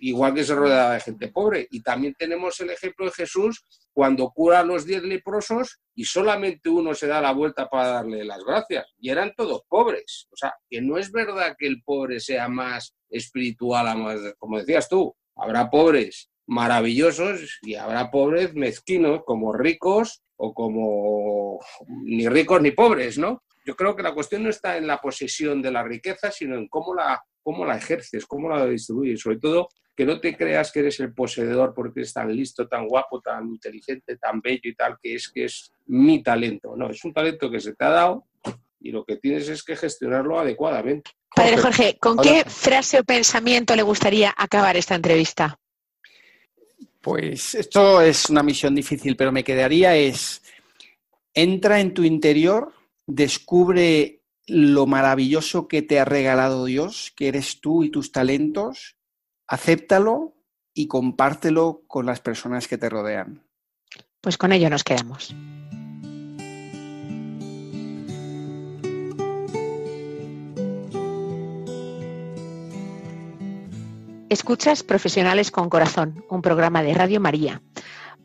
igual que se rodeaba de gente pobre. Y también tenemos el ejemplo de Jesús cuando cura a los diez leprosos y solamente uno se da la vuelta para darle las gracias. Y eran todos pobres. O sea, que no es verdad que el pobre sea más espiritual, como decías tú. Habrá pobres maravillosos y habrá pobres mezquinos, como ricos o como ni ricos ni pobres, ¿no? Yo creo que la cuestión no está en la posesión de la riqueza, sino en cómo la, cómo la ejerces, cómo la distribuyes. Sobre todo, que no te creas que eres el poseedor porque eres tan listo, tan guapo, tan inteligente, tan bello y tal, que es que es mi talento. No, es un talento que se te ha dado y lo que tienes es que gestionarlo adecuadamente. Padre Jorge, ¿con qué frase o pensamiento le gustaría acabar esta entrevista? Pues esto es una misión difícil, pero me quedaría es, entra en tu interior, descubre lo maravilloso que te ha regalado Dios, que eres tú y tus talentos, acéptalo y compártelo con las personas que te rodean. Pues con ello nos quedamos. Escuchas Profesionales con Corazón, un programa de Radio María.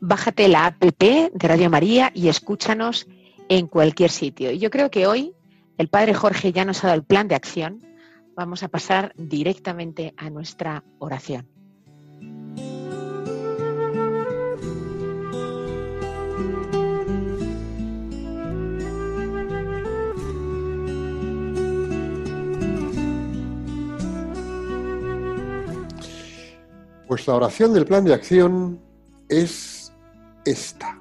Bájate la app de Radio María y escúchanos en cualquier sitio. Y yo creo que hoy el Padre Jorge ya nos ha dado el plan de acción. Vamos a pasar directamente a nuestra oración. Pues la oración del plan de acción es esta.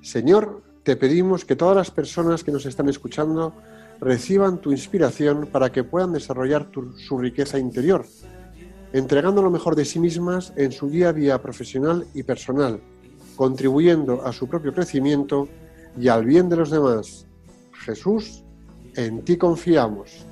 Señor, te pedimos que todas las personas que nos están escuchando reciban tu inspiración para que puedan desarrollar su riqueza interior, entregando lo mejor de sí mismas en su día a día profesional y personal, contribuyendo a su propio crecimiento y al bien de los demás. Jesús, en ti confiamos.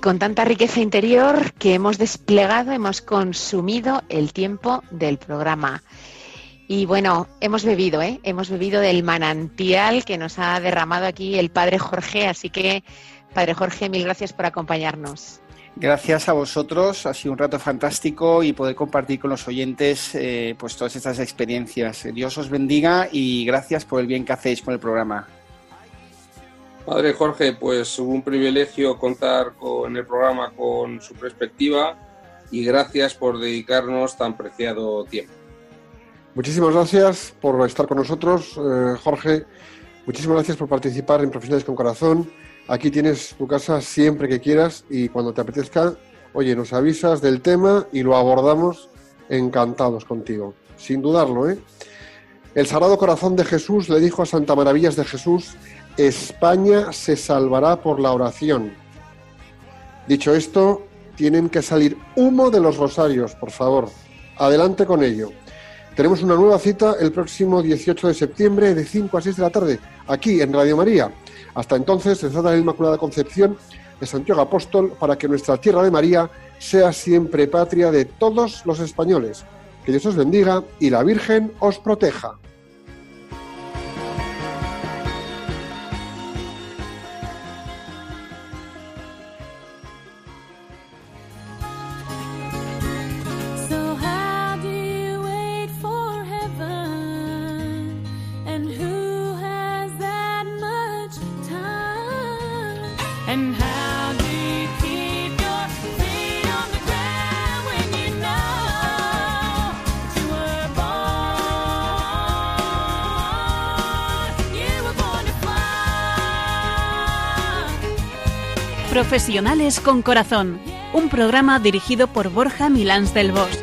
Y con tanta riqueza interior que hemos desplegado, hemos consumido el tiempo del programa. Y bueno, hemos bebido, ¿eh? Hemos bebido del manantial que nos ha derramado aquí el Padre Jorge. Así que, Padre Jorge, mil gracias por acompañarnos. Gracias a vosotros, ha sido un rato fantástico y poder compartir con los oyentes eh, pues todas estas experiencias. Dios os bendiga y gracias por el bien que hacéis con el programa. Padre Jorge, pues un privilegio contar con el programa con su perspectiva y gracias por dedicarnos tan preciado tiempo. Muchísimas gracias por estar con nosotros, eh, Jorge. Muchísimas gracias por participar en Profesionales con Corazón. Aquí tienes tu casa siempre que quieras y cuando te apetezca, oye, nos avisas del tema y lo abordamos encantados contigo, sin dudarlo, ¿eh? El Sagrado Corazón de Jesús le dijo a Santa Maravillas de Jesús España se salvará por la oración. Dicho esto, tienen que salir humo de los rosarios, por favor. Adelante con ello. Tenemos una nueva cita el próximo 18 de septiembre de 5 a 6 de la tarde, aquí en Radio María. Hasta entonces, se trata la Inmaculada Concepción de Santiago Apóstol para que nuestra tierra de María sea siempre patria de todos los españoles. Que Dios os bendiga y la Virgen os proteja. Profesionales con Corazón, un programa dirigido por Borja Milans del Bosch